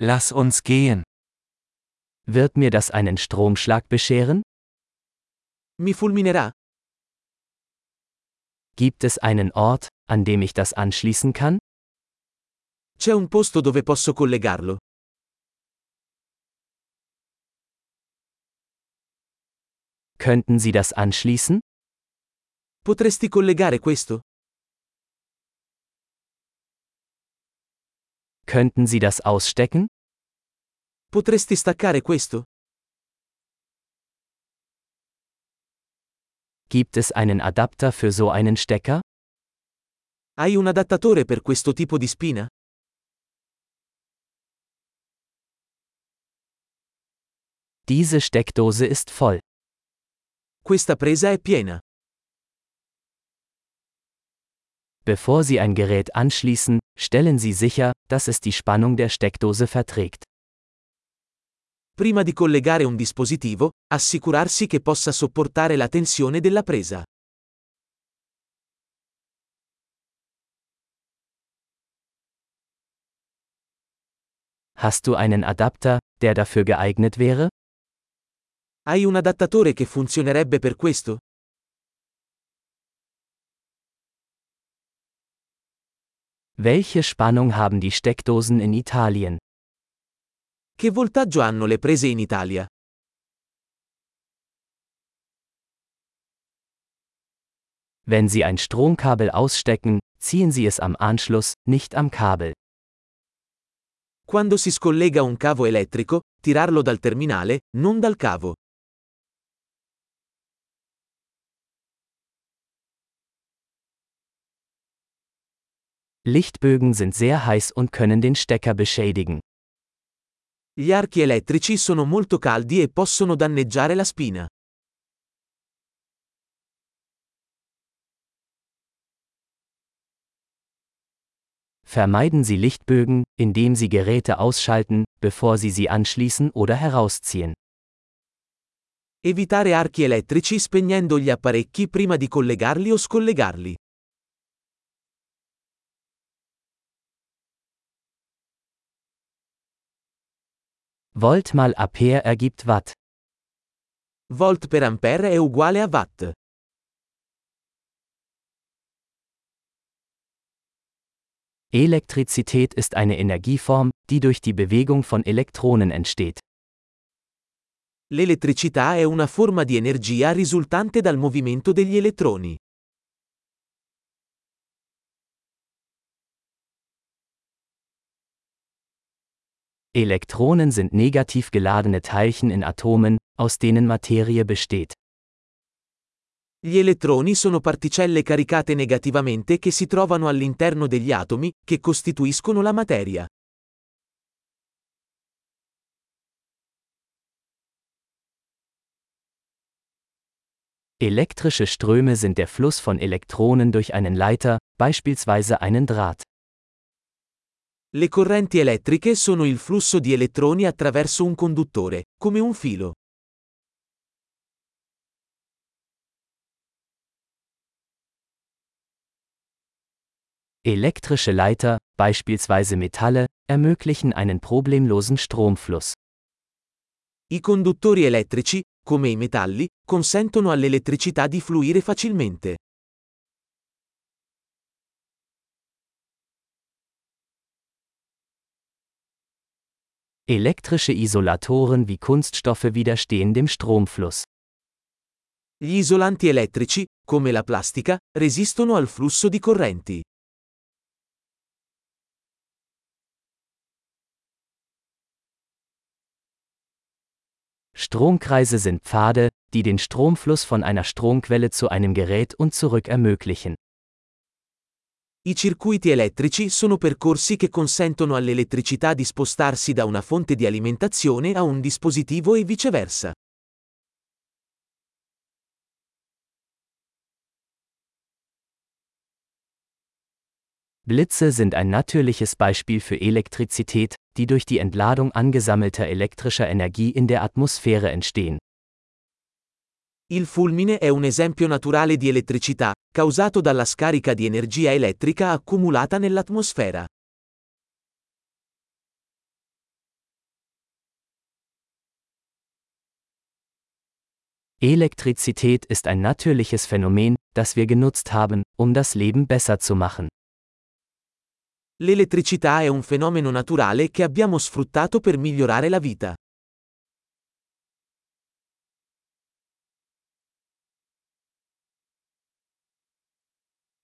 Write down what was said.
Lass uns gehen. Wird mir das einen Stromschlag bescheren? Mi fulminerà? Gibt es einen Ort, an dem ich das anschließen kann? C'è un posto dove posso collegarlo? Könnten Sie das anschließen? Potresti collegare questo? Könnten Sie das ausstecken? Potresti staccare questo? Gibt es einen Adapter für so einen Stecker? Hai un adattatore per questo tipo di spina? Diese Steckdose ist voll. Questa presa è piena. Bevor Sie ein Gerät anschließen, stellen Sie sicher, dass es die Spannung der Steckdose verträgt. Prima di collegare un dispositivo, assicurarsi che possa sopportare la tensione della presa. Hast du einen Adapter, der dafür geeignet wäre? Hai un adattatore che funzionerebbe per questo? Welche Spannung haben die Steckdosen in Italien? Che voltaggio hanno le prese in Italia? Wenn Sie ein Stromkabel ausstecken, ziehen Sie es am Anschluss, nicht am Kabel. Quando si scollega un cavo elettrico, tirarlo dal terminale, non dal cavo. Lichtbögen sind sehr heiß und können den Stecker beschädigen. Gli archi elettrici sono molto caldi e possono danneggiare la spina. Vermeiden Sie Lichtbögen, indem Sie Geräte ausschalten, bevor Sie sie anschließen oder herausziehen. Evitare archi elettrici spegnendo gli apparecchi prima di collegarli o scollegarli. Volt mal Ampere ergibt Watt. Volt per ampere è uguale a watt. Elektrizität ist eine Energieform, die durch die Bewegung von Elektronen entsteht. L'elettricità è una forma di energia risultante dal movimento degli elettroni. Elektronen sind negativ geladene Teilchen in Atomen, aus denen Materie besteht. Gli elettroni sono particelle caricate negativamente che si trovano all'interno degli atomi, che costituiscono la materia. Elektrische Ströme sind der Fluss von Elektronen durch einen Leiter, beispielsweise einen Draht. Le correnti elettriche sono il flusso di elettroni attraverso un conduttore, come un filo. Elektrische Leiter, beispielsweise Metalle, ermöglichen einen problemlosen Stromfluss. I conduttori elettrici, come i metalli, consentono all'elettricità di fluire facilmente. Elektrische Isolatoren wie Kunststoffe widerstehen dem Stromfluss. Gli isolanti elettrici, come la plastica, resistono al flusso di correnti. Stromkreise sind Pfade, die den Stromfluss von einer Stromquelle zu einem Gerät und zurück ermöglichen. I circuiti elettrici sono percorsi che consentono all'elettricità di spostarsi da una fonte di alimentazione a un dispositivo e viceversa. Blitze sind ein natürliches Beispiel für Elektrizität, die durch die Entladung angesammelter elektrischer Energie in der Atmosphäre entstehen. Il fulmine è un esempio naturale di elettricità, causato dalla scarica di energia elettrica accumulata nell'atmosfera. Elektrizität ist ein natürliches Phänomen, das wir genutzt haben, um das Leben besser zu machen. L'elettricità è un fenomeno naturale che abbiamo sfruttato per migliorare la vita.